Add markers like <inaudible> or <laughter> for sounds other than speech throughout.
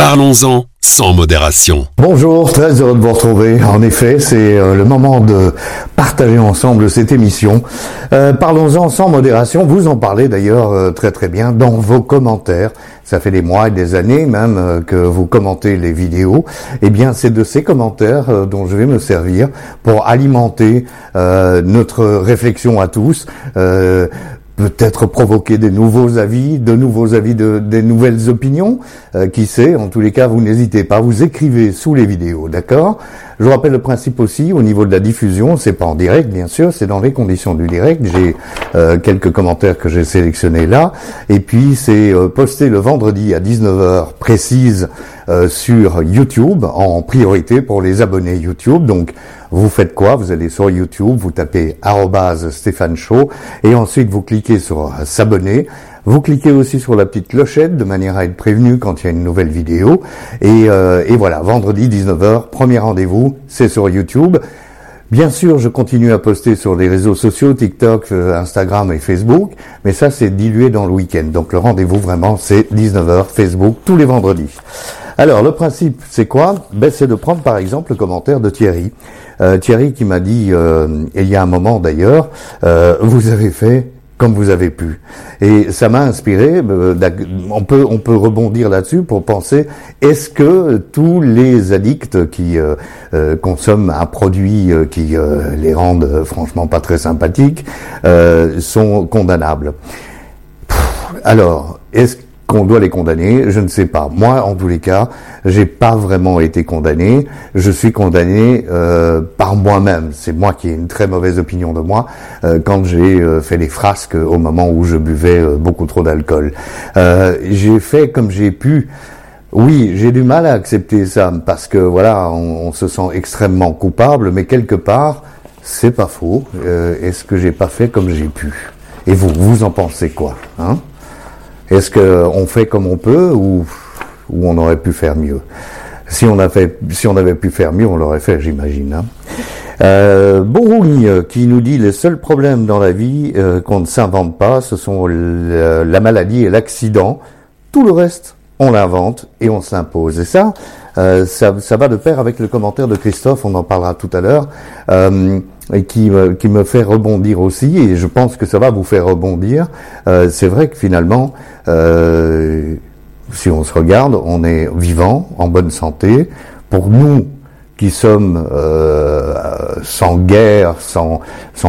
Parlons-en sans modération. Bonjour, très heureux de vous retrouver. En effet, c'est euh, le moment de partager ensemble cette émission. Euh, Parlons-en sans modération. Vous en parlez d'ailleurs euh, très très bien dans vos commentaires. Ça fait des mois et des années même que vous commentez les vidéos. Eh bien, c'est de ces commentaires dont je vais me servir pour alimenter notre réflexion à tous peut-être provoquer des nouveaux avis, de nouveaux avis, de, des nouvelles opinions. Euh, qui sait En tous les cas, vous n'hésitez pas. Vous écrivez sous les vidéos, d'accord? Je vous rappelle le principe aussi au niveau de la diffusion. C'est pas en direct, bien sûr. C'est dans les conditions du direct. J'ai euh, quelques commentaires que j'ai sélectionnés là. Et puis c'est euh, posté le vendredi à 19h précise sur YouTube en priorité pour les abonnés YouTube. Donc vous faites quoi? Vous allez sur YouTube, vous tapez Stéphane Show et ensuite vous cliquez sur s'abonner. Vous cliquez aussi sur la petite clochette de manière à être prévenu quand il y a une nouvelle vidéo. Et, euh, et voilà, vendredi 19h, premier rendez-vous, c'est sur YouTube. Bien sûr, je continue à poster sur les réseaux sociaux, TikTok, euh, Instagram et Facebook, mais ça c'est dilué dans le week-end. Donc le rendez-vous vraiment c'est 19h Facebook tous les vendredis. Alors le principe c'est quoi? Ben, C'est de prendre par exemple le commentaire de Thierry. Euh, Thierry qui m'a dit, euh, il y a un moment d'ailleurs, euh, vous avez fait comme vous avez pu. Et ça m'a inspiré. on peut on peut rebondir là-dessus pour penser est-ce que tous les addicts qui consomment un produit qui les rendent franchement pas très sympathiques sont condamnables? Alors est-ce qu'on doit les condamner, je ne sais pas. Moi, en tous les cas, j'ai pas vraiment été condamné. Je suis condamné euh, par moi-même. C'est moi qui ai une très mauvaise opinion de moi euh, quand j'ai euh, fait les frasques au moment où je buvais beaucoup trop d'alcool. j'ai fait comme j'ai pu. Oui, j'ai du mal à accepter ça parce que voilà, on, se sent extrêmement coupable, mais quelque part, c'est pas faux. Est-ce que j'ai pas fait comme j'ai pu? Et vous, vous en pensez quoi hein? Est-ce qu'on fait comme on peut ou, ou on aurait pu faire mieux? Si on, a fait, si on avait pu faire mieux, on l'aurait fait, j'imagine. Hein. Euh, qui nous dit les seuls problèmes dans la vie euh, qu'on ne s'invente pas, ce sont la maladie et l'accident. Tout le reste, on l'invente et on s'impose. Et ça, euh, ça, va de pair avec le commentaire de Christophe, on en parlera tout à l'heure. Euh, qui, me fait rebondir aussi, et je pense que ça va vous faire rebondir. Euh, c'est vrai que finalement, si on se regarde, on est vivant, en bonne santé. Pour nous qui sommes sans guerre, sans,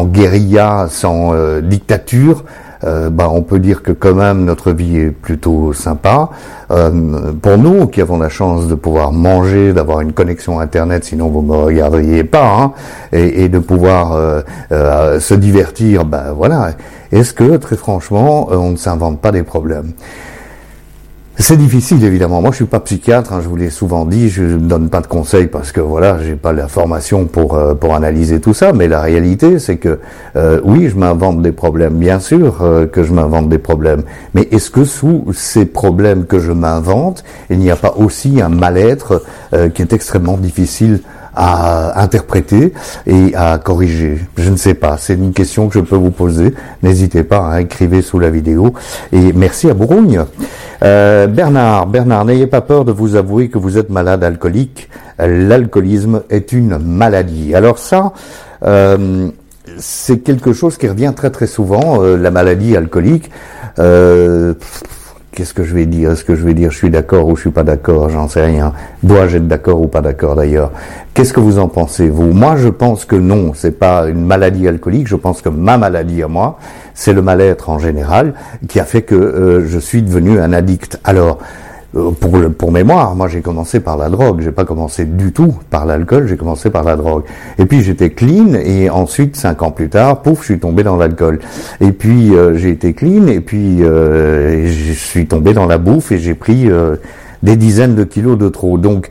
guérilla, sans dictature, euh, bah, on peut dire que quand même notre vie est plutôt sympa. Euh, pour nous qui avons la chance de pouvoir manger, d'avoir une connexion internet, sinon vous me regarderiez pas, hein, et, de pouvoir euh, euh se divertir, ben voilà. Est-ce que très franchement, on ne s'invente pas des problèmes? C'est difficile évidemment. Moi, je suis pas psychiatre. Hein, je vous l'ai souvent dit. Je ne donne pas de conseils parce que voilà, j'ai pas la formation pour euh, pour analyser tout ça. Mais la réalité, c'est que euh, oui, je m'invente des problèmes. Bien sûr euh, que je m'invente des problèmes. Mais est-ce que sous ces problèmes que je m'invente, il n'y a pas aussi un mal-être qui est extrêmement difficile à interpréter et à corriger Je ne sais pas. C'est une question que je peux vous poser. N'hésitez pas à écrire sous la vidéo. Et merci à Bourgogne. Euh, Bernard, Bernard, n'ayez pas peur de vous avouer que vous êtes malade alcoolique. L'alcoolisme est une maladie. Alors ça, euh, c'est quelque chose qui revient très très souvent, euh, la maladie alcoolique. Euh, Qu'est-ce que je vais dire? Est-ce que je vais dire je suis d'accord ou je suis pas d'accord? J'en sais rien. Dois-je être d'accord ou pas d'accord d'ailleurs? Qu'est-ce que vous en pensez vous? Moi, je pense que non. C'est pas une maladie alcoolique. Je pense que ma maladie à moi, c'est le mal-être en général qui a fait que euh, je suis devenu un addict. Alors, euh, pour, pour mémoire, moi j'ai commencé par la drogue, j'ai pas commencé du tout par l'alcool, j'ai commencé par la drogue. Et puis j'étais clean et ensuite cinq ans plus tard, pouf, je suis tombé dans l'alcool. Et puis euh, j'ai été clean et puis euh, je suis tombé dans la bouffe et j'ai pris des dizaines de kilos de trop. Donc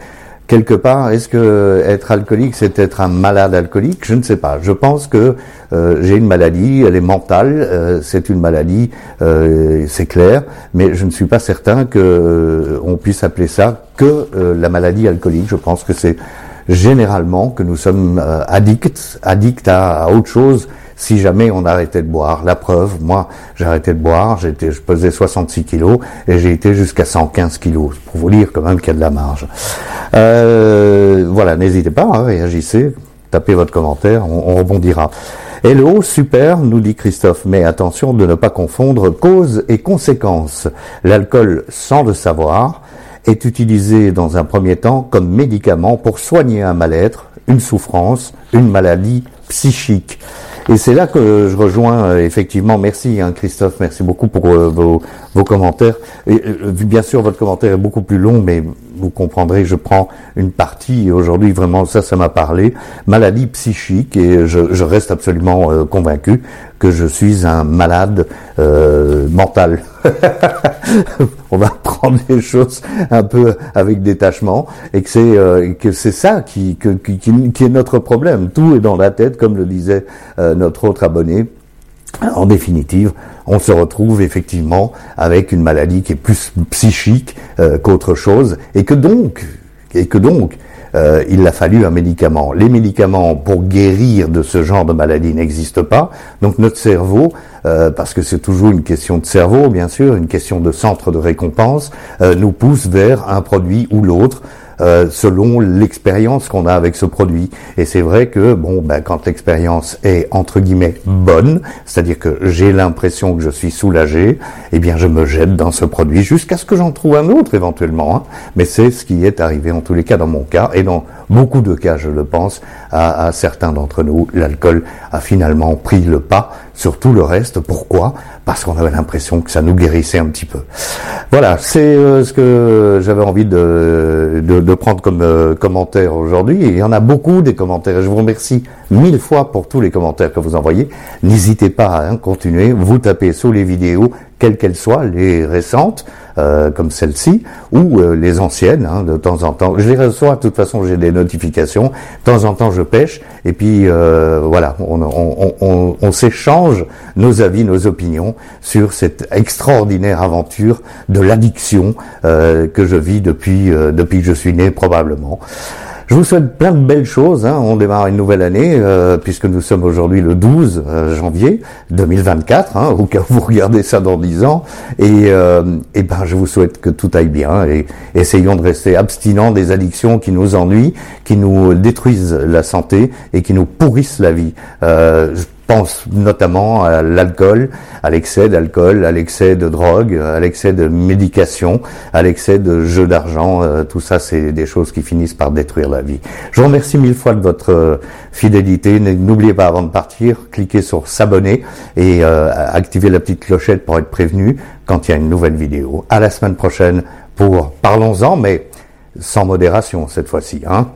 quelque part, est-ce que être alcoolique, c'est être un malade alcoolique? Je ne sais pas. Je pense que euh, j'ai une maladie, elle est mentale, euh, c'est une maladie, euh, c'est clair, mais je ne suis pas certain que on puisse appeler ça que la maladie alcoolique. Je pense que c'est généralement que nous sommes addicts, addicts à, autre chose si jamais on arrêtait de boire. La preuve, moi, arrêté de boire, j'étais, je pesais 66 kilos et j'ai été jusqu'à 115 kilos. Pour vous dire quand même qu'il y a de la marge. Euh, voilà, n'hésitez pas, hein, réagissez, tapez votre commentaire, on, on rebondira. Hello, super, nous dit Christophe, mais attention de ne pas confondre cause et conséquence. L'alcool, sans le savoir, est utilisé dans un premier temps comme médicament pour soigner un mal-être, une souffrance, une maladie psychique. Et c'est là que je rejoins euh, effectivement. Merci hein, Christophe, merci beaucoup pour euh, vos, vos, commentaires. Et, euh, bien sûr, votre commentaire est beaucoup plus long, mais vous comprendrez, je prends une partie. Aujourd'hui, vraiment, ça, ça m'a parlé. Maladie psychique, et je, je reste absolument convaincu que je suis un malade mental. <laughs> on va prendre les choses un peu avec détachement et que c'est euh, que c'est ça qui, est notre problème. Tout est dans la tête, comme le disait euh, notre autre abonné. En définitive, on se retrouve effectivement avec une maladie qui est plus psychique euh, qu'autre chose, et que donc, et que donc, euh, il a fallu un médicament. Les médicaments pour guérir de ce genre de maladie n'existent pas. Donc notre cerveau, euh, parce que c'est toujours une question de cerveau, bien sûr, une question de centre de récompense, euh, nous pousse vers un produit ou l'autre euh, selon l'expérience qu'on a avec ce produit. Et c'est vrai que bon, ben, quand l'expérience est entre guillemets bonne, c'est-à-dire que j'ai l'impression que je suis soulagé, eh bien je me jette dans ce produit jusqu'à ce que j'en trouve un autre éventuellement. Hein. Mais c'est ce qui est arrivé en tous les cas dans mon cas et dans beaucoup de cas, je le pense, à, certains d'entre nous, l'alcool a finalement pris le pas sur tout le reste. Pourquoi? Parce qu'on avait l'impression que ça nous guérissait un petit peu. Voilà, c'est euh, ce que j'avais envie de, prendre comme euh, commentaire aujourd'hui. il y en a beaucoup des commentaires. Je vous remercie mille fois pour tous les commentaires que vous envoyez. N'hésitez pas à hein, continuer. Vous tapez sous les vidéos quelles qu'elles soient, les récentes, euh, comme celle-ci, ou euh, les anciennes, hein, de temps en temps. Je les reçois, de toute façon, j'ai des notifications. De temps en temps, je pêche, et puis euh, voilà, on, on, s'échange nos avis, nos opinions sur cette extraordinaire aventure de l'addiction que je vis depuis, depuis que je suis né, probablement. Je vous souhaite plein de belles choses. Hein. On démarre une nouvelle année euh, puisque nous sommes aujourd'hui le 12 euh, janvier 2024. Hein, au cas où vous regardez ça dans 10 ans. Et, euh, ben, je vous souhaite que tout aille bien et essayons de rester abstinents des addictions qui nous ennuient, qui nous détruisent la santé et qui nous pourrissent la vie. Euh, pense notamment à l'alcool, à l'excès d'alcool, à l'excès de drogue, à l'excès de médication, à l'excès de jeux d'argent. Euh, tout ça, c'est des choses qui finissent par détruire la vie. Je vous remercie mille fois de votre euh, fidélité. N'oubliez pas avant de partir, cliquez sur s'abonner et euh, activez la petite clochette pour être prévenu quand il y a une nouvelle vidéo. À la semaine prochaine pour Parlons-en, mais sans modération cette fois-ci. Hein